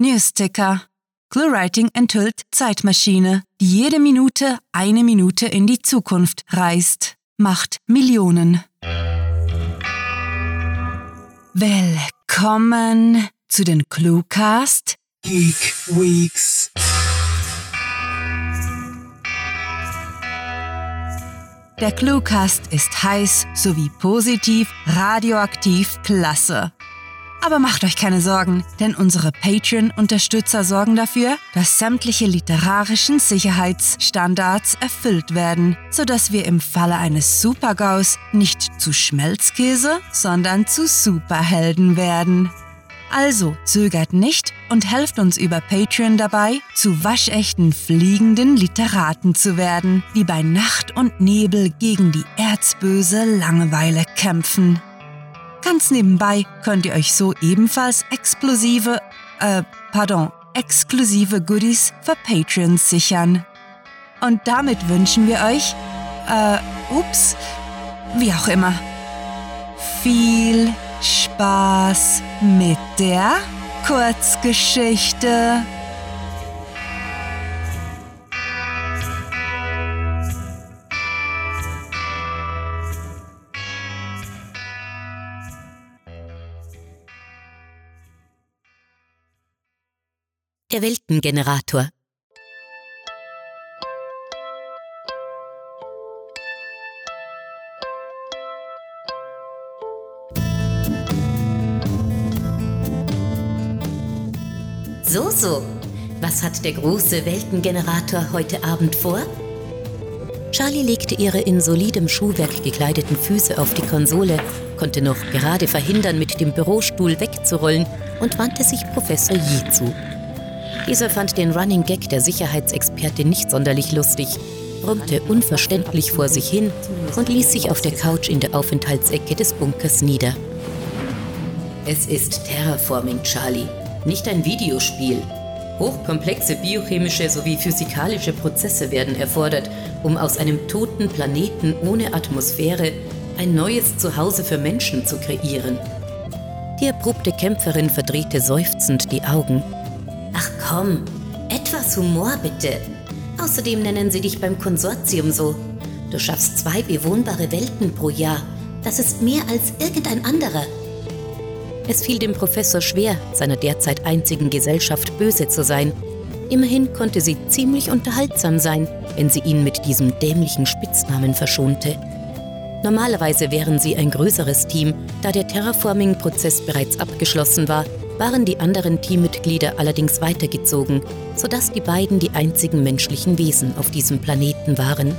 Newsticker. ClueWriting enthüllt Zeitmaschine, die jede Minute eine Minute in die Zukunft reist. Macht Millionen. Willkommen zu den Cluecast Geek Weeks. Der Cluecast ist heiß sowie positiv, radioaktiv, klasse. Aber macht euch keine Sorgen, denn unsere Patreon-Unterstützer sorgen dafür, dass sämtliche literarischen Sicherheitsstandards erfüllt werden, sodass wir im Falle eines Supergaus nicht zu Schmelzkäse, sondern zu Superhelden werden. Also zögert nicht und helft uns über Patreon dabei, zu waschechten fliegenden Literaten zu werden, die bei Nacht und Nebel gegen die erzböse Langeweile kämpfen. Ganz nebenbei könnt ihr euch so ebenfalls explosive, äh, pardon, exklusive Goodies für Patreons sichern. Und damit wünschen wir euch, äh, ups, wie auch immer, viel Spaß mit der Kurzgeschichte. Der Weltengenerator. So, so. Was hat der große Weltengenerator heute Abend vor? Charlie legte ihre in solidem Schuhwerk gekleideten Füße auf die Konsole, konnte noch gerade verhindern, mit dem Bürostuhl wegzurollen und wandte sich Professor Yi zu. Dieser fand den Running Gag der Sicherheitsexpertin nicht sonderlich lustig, brummte unverständlich vor sich hin und ließ sich auf der Couch in der Aufenthaltsecke des Bunkers nieder. Es ist Terraforming, Charlie, nicht ein Videospiel. Hochkomplexe biochemische sowie physikalische Prozesse werden erfordert, um aus einem toten Planeten ohne Atmosphäre ein neues Zuhause für Menschen zu kreieren. Die erprobte Kämpferin verdrehte seufzend die Augen. Komm, etwas Humor bitte. Außerdem nennen sie dich beim Konsortium so. Du schaffst zwei bewohnbare Welten pro Jahr. Das ist mehr als irgendein anderer. Es fiel dem Professor schwer, seiner derzeit einzigen Gesellschaft böse zu sein. Immerhin konnte sie ziemlich unterhaltsam sein, wenn sie ihn mit diesem dämlichen Spitznamen verschonte. Normalerweise wären sie ein größeres Team, da der Terraforming-Prozess bereits abgeschlossen war, waren die anderen Teammitglieder allerdings weitergezogen, sodass die beiden die einzigen menschlichen Wesen auf diesem Planeten waren.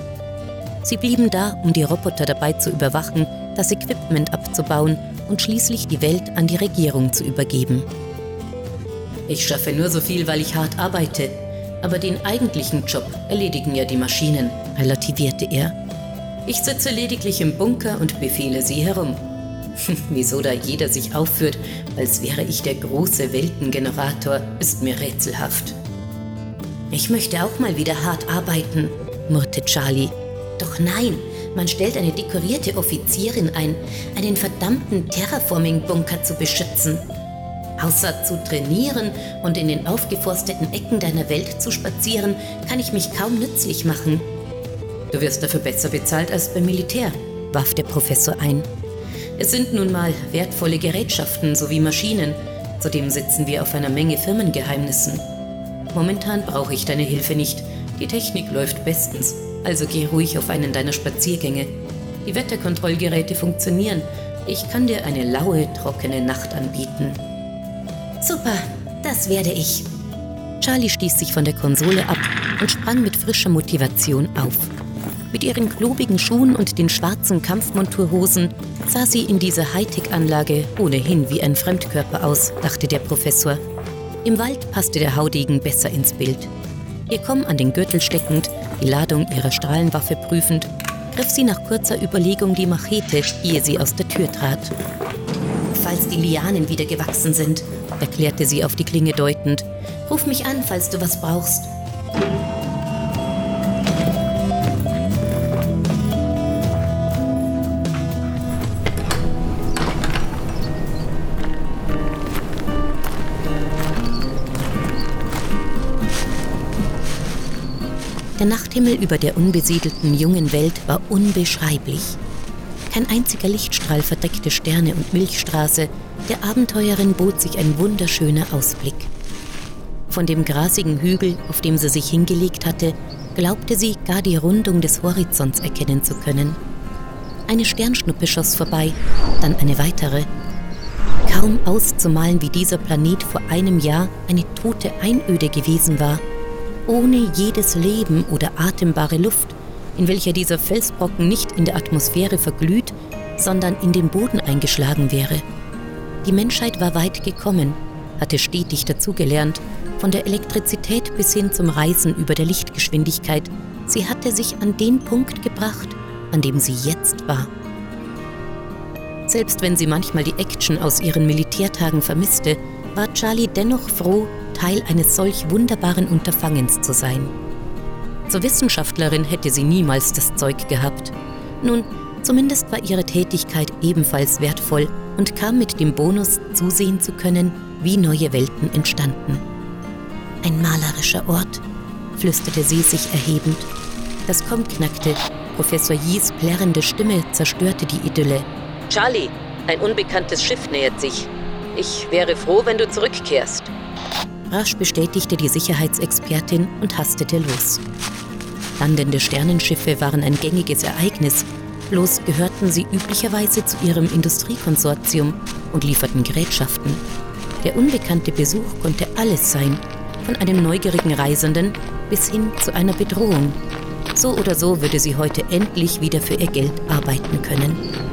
Sie blieben da, um die Roboter dabei zu überwachen, das Equipment abzubauen und schließlich die Welt an die Regierung zu übergeben. Ich schaffe nur so viel, weil ich hart arbeite, aber den eigentlichen Job erledigen ja die Maschinen, relativierte er. Ich sitze lediglich im Bunker und befehle sie herum. Wieso da jeder sich aufführt, als wäre ich der große Weltengenerator, ist mir rätselhaft. Ich möchte auch mal wieder hart arbeiten, murrte Charlie. Doch nein, man stellt eine dekorierte Offizierin ein, einen verdammten Terraforming-Bunker zu beschützen. Außer zu trainieren und in den aufgeforsteten Ecken deiner Welt zu spazieren, kann ich mich kaum nützlich machen. Du wirst dafür besser bezahlt als beim Militär, warf der Professor ein. Es sind nun mal wertvolle Gerätschaften sowie Maschinen. Zudem sitzen wir auf einer Menge Firmengeheimnissen. Momentan brauche ich deine Hilfe nicht. Die Technik läuft bestens. Also geh ruhig auf einen deiner Spaziergänge. Die Wetterkontrollgeräte funktionieren. Ich kann dir eine laue, trockene Nacht anbieten. Super, das werde ich. Charlie stieß sich von der Konsole ab und sprang mit frischer Motivation auf. Mit ihren klobigen Schuhen und den schwarzen Kampfmonturhosen sah sie in dieser Hightech-Anlage ohnehin wie ein Fremdkörper aus, dachte der Professor. Im Wald passte der Haudegen besser ins Bild. Ihr Komm an den Gürtel steckend, die Ladung ihrer Strahlenwaffe prüfend, griff sie nach kurzer Überlegung die Machete, ehe sie aus der Tür trat. Falls die Lianen wieder gewachsen sind, erklärte sie auf die Klinge deutend, ruf mich an, falls du was brauchst. Der Nachthimmel über der unbesiedelten jungen Welt war unbeschreiblich. Kein einziger Lichtstrahl verdeckte Sterne und Milchstraße, der Abenteuerin bot sich ein wunderschöner Ausblick. Von dem grasigen Hügel, auf dem sie sich hingelegt hatte, glaubte sie gar die Rundung des Horizonts erkennen zu können. Eine Sternschnuppe schoss vorbei, dann eine weitere. Kaum auszumalen, wie dieser Planet vor einem Jahr eine tote Einöde gewesen war, ohne jedes Leben oder atembare Luft, in welcher dieser Felsbrocken nicht in der Atmosphäre verglüht, sondern in den Boden eingeschlagen wäre. Die Menschheit war weit gekommen, hatte stetig dazugelernt, von der Elektrizität bis hin zum Reisen über der Lichtgeschwindigkeit. Sie hatte sich an den Punkt gebracht, an dem sie jetzt war. Selbst wenn sie manchmal die Action aus ihren Militärtagen vermisste, war Charlie dennoch froh, Teil eines solch wunderbaren Unterfangens zu sein. Zur Wissenschaftlerin hätte sie niemals das Zeug gehabt. Nun, zumindest war ihre Tätigkeit ebenfalls wertvoll und kam mit dem Bonus zusehen zu können, wie neue Welten entstanden. Ein malerischer Ort, flüsterte sie sich erhebend. Das Komm knackte, Professor Yis plärrende Stimme zerstörte die Idylle. Charlie, ein unbekanntes Schiff nähert sich. Ich wäre froh, wenn du zurückkehrst. Rasch bestätigte die Sicherheitsexpertin und hastete los. Landende Sternenschiffe waren ein gängiges Ereignis, bloß gehörten sie üblicherweise zu ihrem Industriekonsortium und lieferten Gerätschaften. Der unbekannte Besuch konnte alles sein, von einem neugierigen Reisenden bis hin zu einer Bedrohung. So oder so würde sie heute endlich wieder für ihr Geld arbeiten können.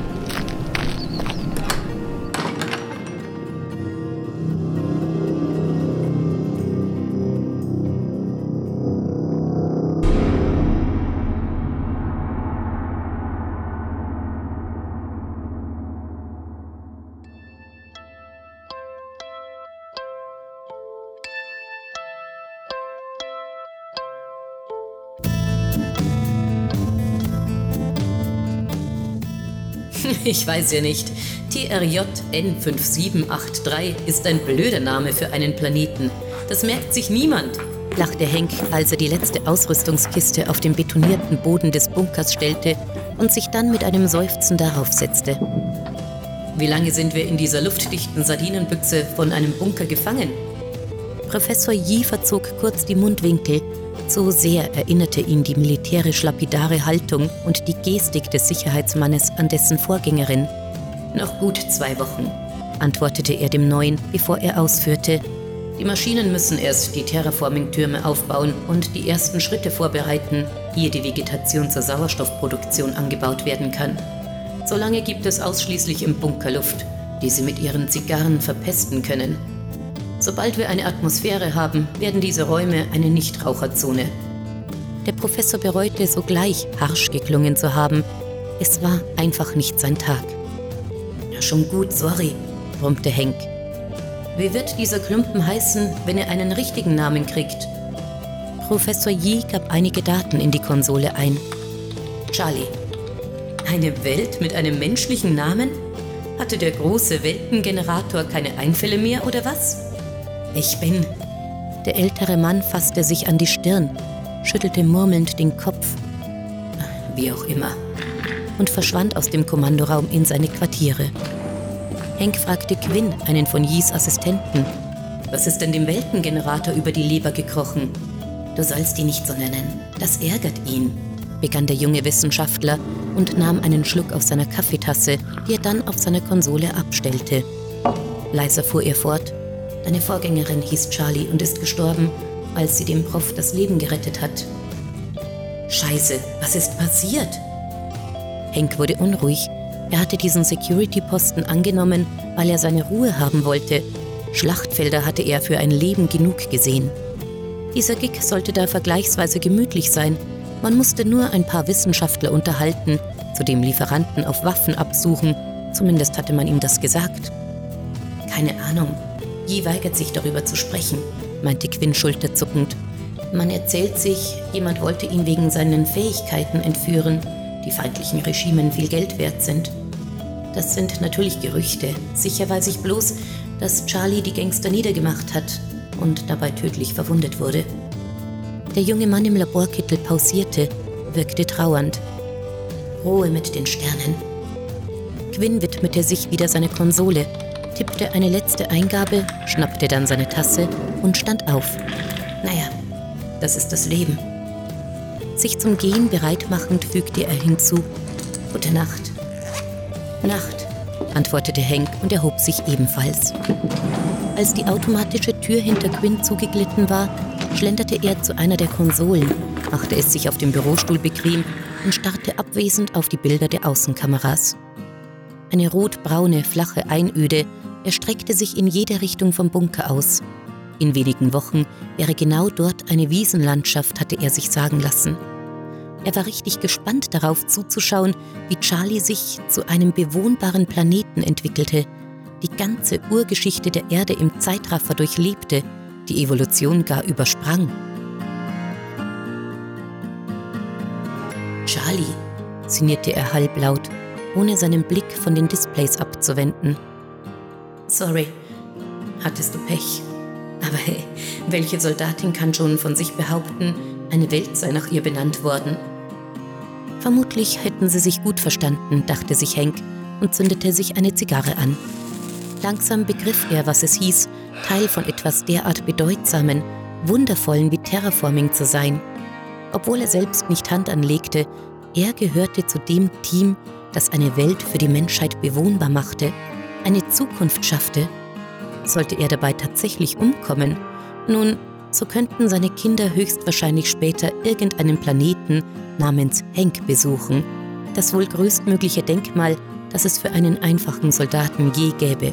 Ich weiß ja nicht. TRJ N5783 ist ein blöder Name für einen Planeten. Das merkt sich niemand, lachte Henk, als er die letzte Ausrüstungskiste auf den betonierten Boden des Bunkers stellte und sich dann mit einem Seufzen darauf setzte. Wie lange sind wir in dieser luftdichten Sardinenbüchse von einem Bunker gefangen? Professor Yi verzog kurz die Mundwinkel so sehr erinnerte ihn die militärisch lapidare Haltung und die Gestik des Sicherheitsmannes an dessen Vorgängerin. Noch gut zwei Wochen, antwortete er dem Neuen, bevor er ausführte. Die Maschinen müssen erst die Terraforming-Türme aufbauen und die ersten Schritte vorbereiten, ehe die Vegetation zur Sauerstoffproduktion angebaut werden kann. Solange gibt es ausschließlich im Bunker Luft, die sie mit ihren Zigarren verpesten können. Sobald wir eine Atmosphäre haben, werden diese Räume eine Nichtraucherzone. Der Professor bereute sogleich, harsch geklungen zu haben. Es war einfach nicht sein Tag. Ja, schon gut, sorry, brummte Henk. Wie wird dieser Klumpen heißen, wenn er einen richtigen Namen kriegt? Professor Yi gab einige Daten in die Konsole ein. Charlie. Eine Welt mit einem menschlichen Namen? Hatte der große Weltengenerator keine Einfälle mehr oder was? Ich bin. Der ältere Mann fasste sich an die Stirn, schüttelte murmelnd den Kopf. Wie auch immer. Und verschwand aus dem Kommandoraum in seine Quartiere. Henk fragte Quinn, einen von Yis Assistenten. Was ist denn dem Weltengenerator über die Leber gekrochen? Du sollst ihn nicht so nennen. Das ärgert ihn, begann der junge Wissenschaftler und nahm einen Schluck aus seiner Kaffeetasse, die er dann auf seiner Konsole abstellte. Leiser fuhr er fort. Deine Vorgängerin hieß Charlie und ist gestorben, als sie dem Prof das Leben gerettet hat. Scheiße, was ist passiert? Henk wurde unruhig. Er hatte diesen Security-Posten angenommen, weil er seine Ruhe haben wollte. Schlachtfelder hatte er für ein Leben genug gesehen. Dieser Gig sollte da vergleichsweise gemütlich sein. Man musste nur ein paar Wissenschaftler unterhalten, zudem Lieferanten auf Waffen absuchen. Zumindest hatte man ihm das gesagt. Keine Ahnung, Je weigert sich darüber zu sprechen, meinte Quinn schulterzuckend. Man erzählt sich, jemand wollte ihn wegen seinen Fähigkeiten entführen, die feindlichen Regimen viel Geld wert sind. Das sind natürlich Gerüchte. Sicher weiß ich bloß, dass Charlie die Gangster niedergemacht hat und dabei tödlich verwundet wurde. Der junge Mann im Laborkittel pausierte, wirkte trauernd. Ruhe mit den Sternen. Quinn widmete sich wieder seiner Konsole, tippte eine letzte Eingabe, schnappte dann seine Tasse und stand auf. Naja, das ist das Leben. Sich zum Gehen bereitmachend fügte er hinzu. Gute Nacht. Nacht, antwortete Hank und erhob sich ebenfalls. Als die automatische Tür hinter Quinn zugeglitten war, schlenderte er zu einer der Konsolen, machte es sich auf dem Bürostuhl bequem und starrte abwesend auf die Bilder der Außenkameras. Eine rotbraune, flache Einöde erstreckte sich in jeder Richtung vom Bunker aus. In wenigen Wochen wäre genau dort eine Wiesenlandschaft, hatte er sich sagen lassen. Er war richtig gespannt darauf zuzuschauen, wie Charlie sich zu einem bewohnbaren Planeten entwickelte, die ganze Urgeschichte der Erde im Zeitraffer durchlebte, die Evolution gar übersprang. Charlie, sinnierte er halblaut, ohne seinen Blick von den Displays abzuwenden. Sorry, hattest du Pech. Aber hey, welche Soldatin kann schon von sich behaupten, eine Welt sei nach ihr benannt worden? Vermutlich hätten sie sich gut verstanden, dachte sich Henk und zündete sich eine Zigarre an. Langsam begriff er, was es hieß, Teil von etwas derart Bedeutsamen, Wundervollen wie Terraforming zu sein. Obwohl er selbst nicht Hand anlegte, er gehörte zu dem Team, das eine Welt für die Menschheit bewohnbar machte, eine Zukunft schaffte. Sollte er dabei tatsächlich umkommen, nun, so könnten seine Kinder höchstwahrscheinlich später irgendeinen Planeten namens Henk besuchen, das wohl größtmögliche Denkmal, das es für einen einfachen Soldaten je gäbe.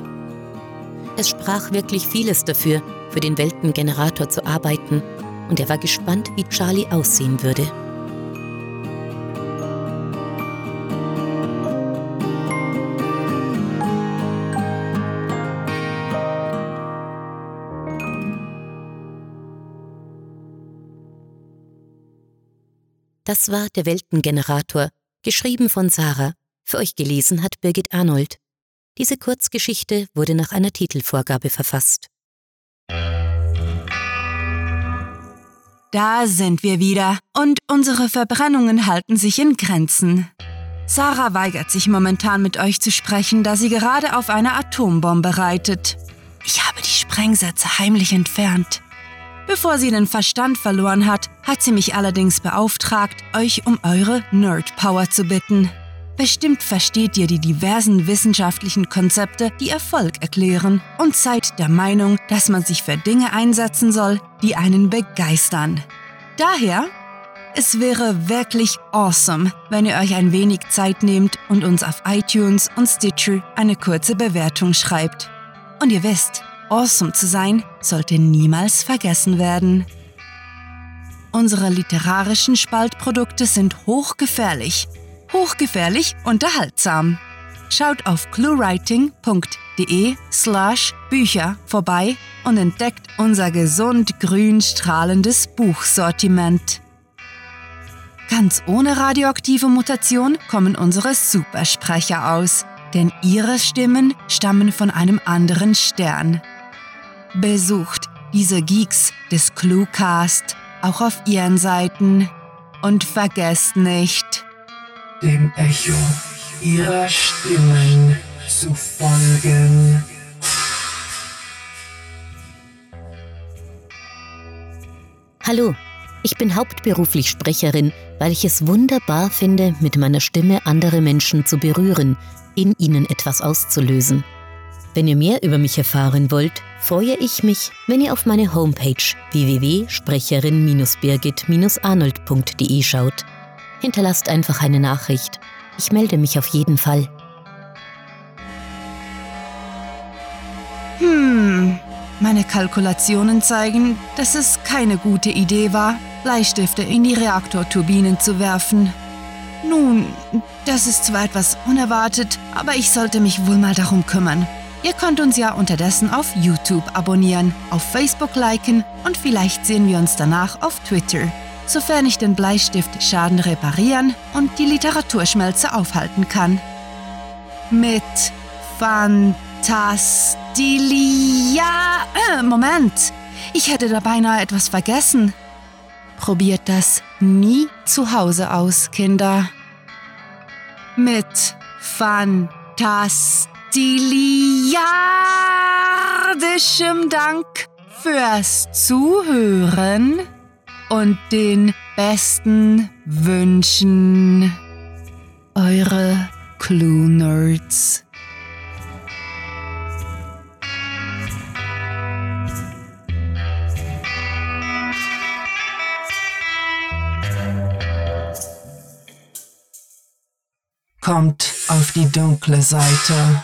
Es sprach wirklich vieles dafür, für den Weltengenerator zu arbeiten, und er war gespannt, wie Charlie aussehen würde. Das war der Weltengenerator, geschrieben von Sarah. Für euch gelesen hat Birgit Arnold. Diese Kurzgeschichte wurde nach einer Titelvorgabe verfasst. Da sind wir wieder und unsere Verbrennungen halten sich in Grenzen. Sarah weigert sich momentan mit euch zu sprechen, da sie gerade auf eine Atombombe reitet. Ich habe die Sprengsätze heimlich entfernt. Bevor sie den Verstand verloren hat, hat sie mich allerdings beauftragt, euch um eure Nerd-Power zu bitten. Bestimmt versteht ihr die diversen wissenschaftlichen Konzepte, die Erfolg erklären und seid der Meinung, dass man sich für Dinge einsetzen soll, die einen begeistern. Daher, es wäre wirklich awesome, wenn ihr euch ein wenig Zeit nehmt und uns auf iTunes und Stitcher eine kurze Bewertung schreibt. Und ihr wisst, Awesome zu sein sollte niemals vergessen werden. Unsere literarischen Spaltprodukte sind hochgefährlich. Hochgefährlich unterhaltsam. Schaut auf cluewriting.de slash Bücher vorbei und entdeckt unser gesund grün strahlendes Buchsortiment. Ganz ohne radioaktive Mutation kommen unsere Supersprecher aus, denn ihre Stimmen stammen von einem anderen Stern. Besucht diese Geeks des Cluecast auch auf ihren Seiten und vergesst nicht, dem Echo ihrer Stimmen zu folgen. Hallo, ich bin hauptberuflich Sprecherin, weil ich es wunderbar finde, mit meiner Stimme andere Menschen zu berühren, in ihnen etwas auszulösen. Wenn ihr mehr über mich erfahren wollt, freue ich mich, wenn ihr auf meine Homepage www.sprecherin-birgit-arnold.de schaut. Hinterlasst einfach eine Nachricht. Ich melde mich auf jeden Fall. Hm, meine Kalkulationen zeigen, dass es keine gute Idee war, Bleistifte in die Reaktorturbinen zu werfen. Nun, das ist zwar etwas unerwartet, aber ich sollte mich wohl mal darum kümmern. Ihr könnt uns ja unterdessen auf YouTube abonnieren, auf Facebook liken und vielleicht sehen wir uns danach auf Twitter, sofern ich den Bleistift Schaden reparieren und die Literaturschmelze aufhalten kann. Mit Fantastilia. Äh, Moment, ich hätte da beinahe etwas vergessen. probiert das nie zu Hause aus, Kinder. Mit fantastiliardischem Dank fürs Zuhören und den besten Wünschen. Eure Clue Nerds. Kommt auf die dunkle Seite.